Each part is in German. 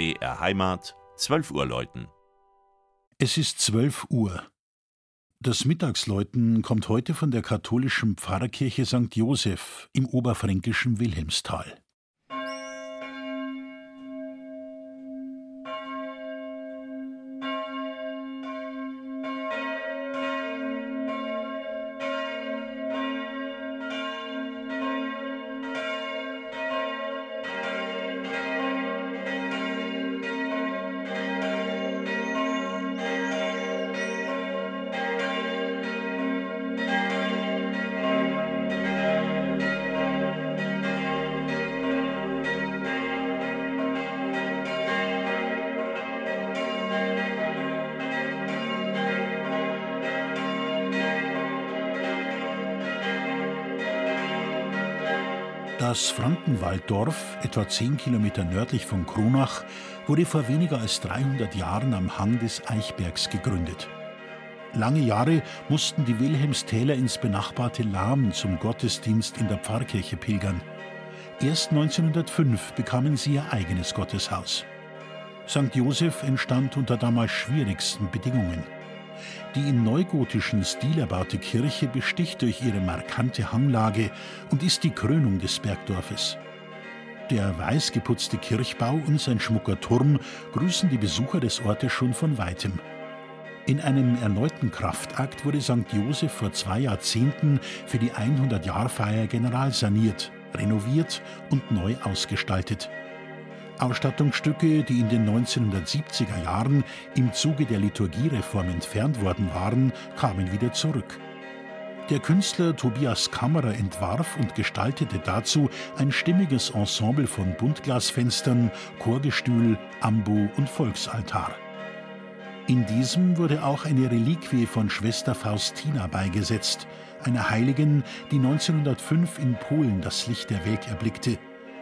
BR Heimat, 12 Uhr läuten. Es ist 12 Uhr. Das Mittagsläuten kommt heute von der katholischen Pfarrkirche St. Joseph im oberfränkischen Wilhelmsthal. Das Frankenwalddorf, etwa zehn Kilometer nördlich von Kronach, wurde vor weniger als 300 Jahren am Hang des Eichbergs gegründet. Lange Jahre mussten die Wilhelmstäler ins benachbarte Lahm zum Gottesdienst in der Pfarrkirche pilgern. Erst 1905 bekamen sie ihr eigenes Gotteshaus. St. Joseph entstand unter damals schwierigsten Bedingungen. Die in neugotischen Stil erbaute Kirche besticht durch ihre markante Hanglage und ist die Krönung des Bergdorfes. Der weiß geputzte Kirchbau und sein schmucker Turm grüßen die Besucher des Ortes schon von weitem. In einem erneuten Kraftakt wurde St. Joseph vor zwei Jahrzehnten für die 100-Jahr-Feier generalsaniert, renoviert und neu ausgestaltet. Ausstattungsstücke, die in den 1970er Jahren im Zuge der Liturgiereform entfernt worden waren, kamen wieder zurück. Der Künstler Tobias Kammerer entwarf und gestaltete dazu ein stimmiges Ensemble von Buntglasfenstern, Chorgestühl, Ambo und Volksaltar. In diesem wurde auch eine Reliquie von Schwester Faustina beigesetzt, einer Heiligen, die 1905 in Polen das Licht der Welt erblickte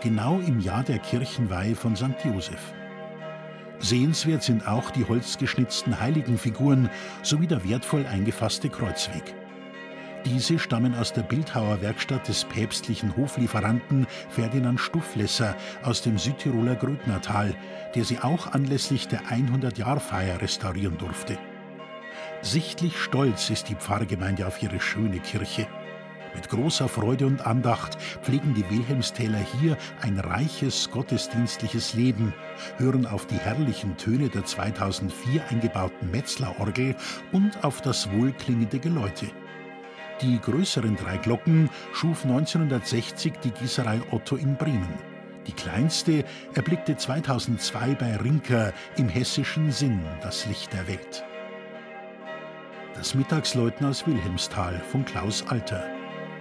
genau im Jahr der Kirchenweihe von St. Joseph. Sehenswert sind auch die holzgeschnitzten Heiligenfiguren sowie der wertvoll eingefasste Kreuzweg. Diese stammen aus der Bildhauerwerkstatt des päpstlichen Hoflieferanten Ferdinand Stufflesser aus dem Südtiroler Grödnertal, der sie auch anlässlich der 100-Jahr-Feier restaurieren durfte. Sichtlich stolz ist die Pfarrgemeinde auf ihre schöne Kirche. Mit großer Freude und Andacht pflegen die Wilhelmstäler hier ein reiches gottesdienstliches Leben, hören auf die herrlichen Töne der 2004 eingebauten Metzlerorgel und auf das wohlklingende Geläute. Die größeren drei Glocken schuf 1960 die Gießerei Otto in Bremen. Die kleinste erblickte 2002 bei Rinker im hessischen Sinn das Licht der Welt. Das Mittagsläuten aus Wilhelmsthal von Klaus Alter.